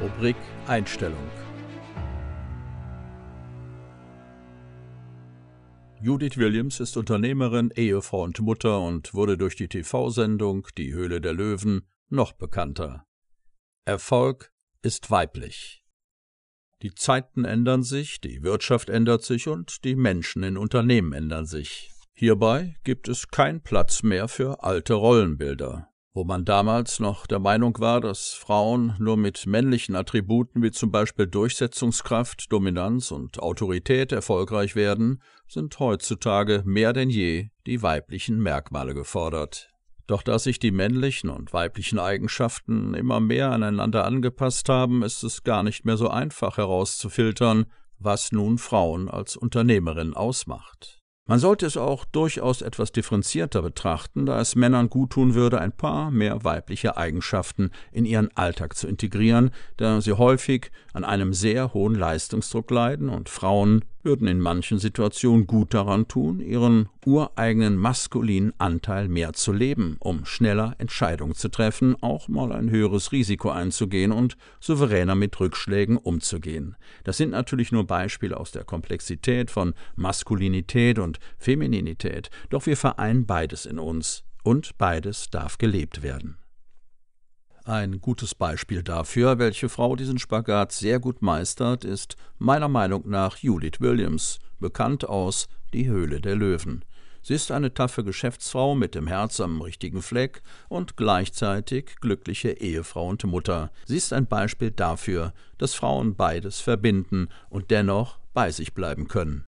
Rubrik Einstellung. Judith Williams ist Unternehmerin, Ehefrau und Mutter und wurde durch die TV-Sendung Die Höhle der Löwen noch bekannter. Erfolg ist weiblich. Die Zeiten ändern sich, die Wirtschaft ändert sich und die Menschen in Unternehmen ändern sich. Hierbei gibt es keinen Platz mehr für alte Rollenbilder. Wo man damals noch der Meinung war, dass Frauen nur mit männlichen Attributen wie zum Beispiel Durchsetzungskraft, Dominanz und Autorität erfolgreich werden, sind heutzutage mehr denn je die weiblichen Merkmale gefordert. Doch da sich die männlichen und weiblichen Eigenschaften immer mehr aneinander angepasst haben, ist es gar nicht mehr so einfach herauszufiltern, was nun Frauen als Unternehmerin ausmacht. Man sollte es auch durchaus etwas differenzierter betrachten, da es Männern guttun würde, ein paar mehr weibliche Eigenschaften in ihren Alltag zu integrieren, da sie häufig an einem sehr hohen Leistungsdruck leiden und Frauen würden in manchen Situationen gut daran tun, ihren ureigenen maskulinen Anteil mehr zu leben, um schneller Entscheidungen zu treffen, auch mal ein höheres Risiko einzugehen und souveräner mit Rückschlägen umzugehen. Das sind natürlich nur Beispiele aus der Komplexität von Maskulinität und Femininität, doch wir vereinen beides in uns, und beides darf gelebt werden. Ein gutes Beispiel dafür, welche Frau diesen Spagat sehr gut meistert, ist meiner Meinung nach Judith Williams, bekannt aus Die Höhle der Löwen. Sie ist eine taffe Geschäftsfrau mit dem Herz am richtigen Fleck und gleichzeitig glückliche Ehefrau und Mutter. Sie ist ein Beispiel dafür, dass Frauen beides verbinden und dennoch bei sich bleiben können.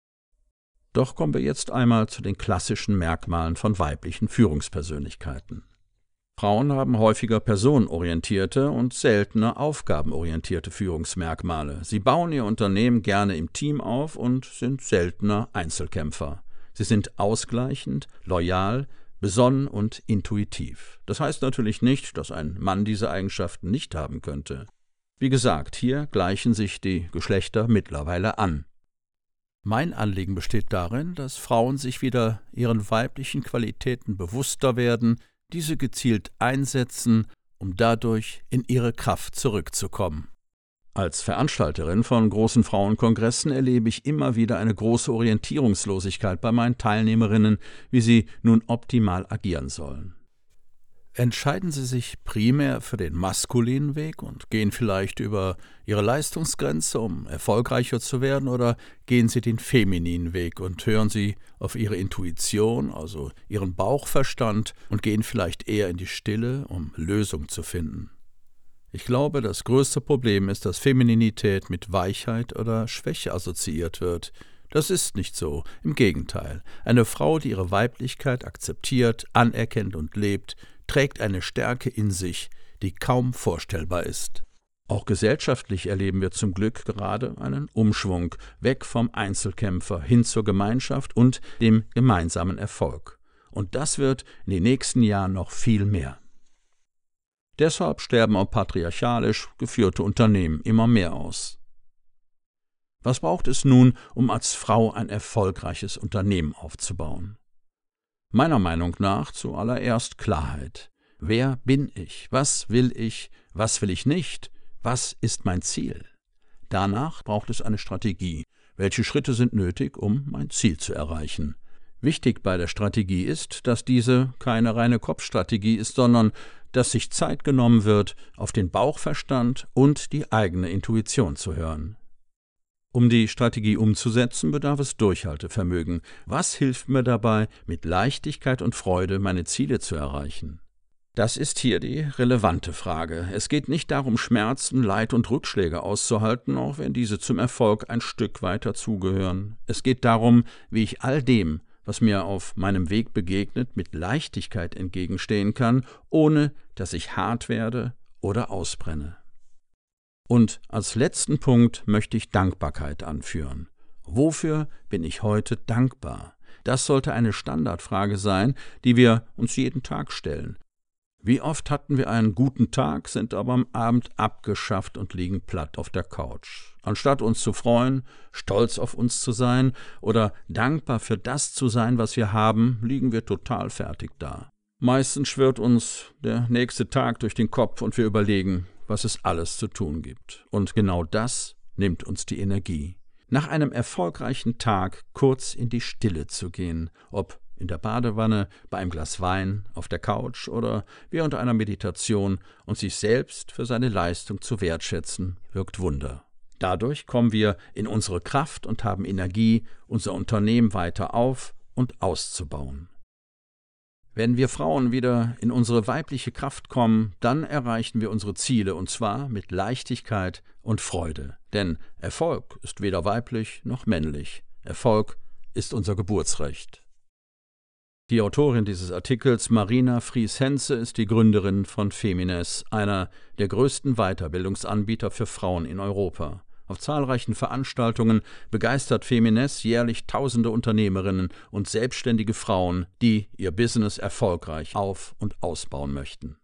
Doch kommen wir jetzt einmal zu den klassischen Merkmalen von weiblichen Führungspersönlichkeiten. Frauen haben häufiger personenorientierte und seltener aufgabenorientierte Führungsmerkmale. Sie bauen ihr Unternehmen gerne im Team auf und sind seltener Einzelkämpfer. Sie sind ausgleichend, loyal, besonnen und intuitiv. Das heißt natürlich nicht, dass ein Mann diese Eigenschaften nicht haben könnte. Wie gesagt, hier gleichen sich die Geschlechter mittlerweile an. Mein Anliegen besteht darin, dass Frauen sich wieder ihren weiblichen Qualitäten bewusster werden, diese gezielt einsetzen, um dadurch in ihre Kraft zurückzukommen. Als Veranstalterin von großen Frauenkongressen erlebe ich immer wieder eine große Orientierungslosigkeit bei meinen Teilnehmerinnen, wie sie nun optimal agieren sollen. Entscheiden Sie sich primär für den maskulinen Weg und gehen vielleicht über Ihre Leistungsgrenze, um erfolgreicher zu werden, oder gehen Sie den femininen Weg und hören Sie auf Ihre Intuition, also Ihren Bauchverstand, und gehen vielleicht eher in die Stille, um Lösungen zu finden. Ich glaube, das größte Problem ist, dass Femininität mit Weichheit oder Schwäche assoziiert wird. Das ist nicht so, im Gegenteil. Eine Frau, die ihre Weiblichkeit akzeptiert, anerkennt und lebt, trägt eine Stärke in sich, die kaum vorstellbar ist. Auch gesellschaftlich erleben wir zum Glück gerade einen Umschwung weg vom Einzelkämpfer hin zur Gemeinschaft und dem gemeinsamen Erfolg. Und das wird in den nächsten Jahren noch viel mehr. Deshalb sterben auch patriarchalisch geführte Unternehmen immer mehr aus. Was braucht es nun, um als Frau ein erfolgreiches Unternehmen aufzubauen? Meiner Meinung nach zuallererst Klarheit. Wer bin ich? Was will ich? Was will ich nicht? Was ist mein Ziel? Danach braucht es eine Strategie. Welche Schritte sind nötig, um mein Ziel zu erreichen? Wichtig bei der Strategie ist, dass diese keine reine Kopfstrategie ist, sondern dass sich Zeit genommen wird, auf den Bauchverstand und die eigene Intuition zu hören. Um die Strategie umzusetzen, bedarf es Durchhaltevermögen. Was hilft mir dabei, mit Leichtigkeit und Freude meine Ziele zu erreichen? Das ist hier die relevante Frage. Es geht nicht darum, Schmerzen, Leid und Rückschläge auszuhalten, auch wenn diese zum Erfolg ein Stück weiter zugehören. Es geht darum, wie ich all dem, was mir auf meinem Weg begegnet, mit Leichtigkeit entgegenstehen kann, ohne dass ich hart werde oder ausbrenne. Und als letzten Punkt möchte ich Dankbarkeit anführen. Wofür bin ich heute dankbar? Das sollte eine Standardfrage sein, die wir uns jeden Tag stellen. Wie oft hatten wir einen guten Tag, sind aber am Abend abgeschafft und liegen platt auf der Couch. Anstatt uns zu freuen, stolz auf uns zu sein oder dankbar für das zu sein, was wir haben, liegen wir total fertig da. Meistens schwirrt uns der nächste Tag durch den Kopf und wir überlegen, was es alles zu tun gibt. Und genau das nimmt uns die Energie. Nach einem erfolgreichen Tag kurz in die Stille zu gehen, ob in der Badewanne, bei einem Glas Wein, auf der Couch oder während einer Meditation und sich selbst für seine Leistung zu wertschätzen, wirkt Wunder. Dadurch kommen wir in unsere Kraft und haben Energie, unser Unternehmen weiter auf und auszubauen. Wenn wir Frauen wieder in unsere weibliche Kraft kommen, dann erreichen wir unsere Ziele und zwar mit Leichtigkeit und Freude. Denn Erfolg ist weder weiblich noch männlich. Erfolg ist unser Geburtsrecht. Die Autorin dieses Artikels, Marina Fries-Henze, ist die Gründerin von Femines, einer der größten Weiterbildungsanbieter für Frauen in Europa. Auf zahlreichen Veranstaltungen begeistert Femines jährlich tausende Unternehmerinnen und selbstständige Frauen, die ihr Business erfolgreich auf- und ausbauen möchten.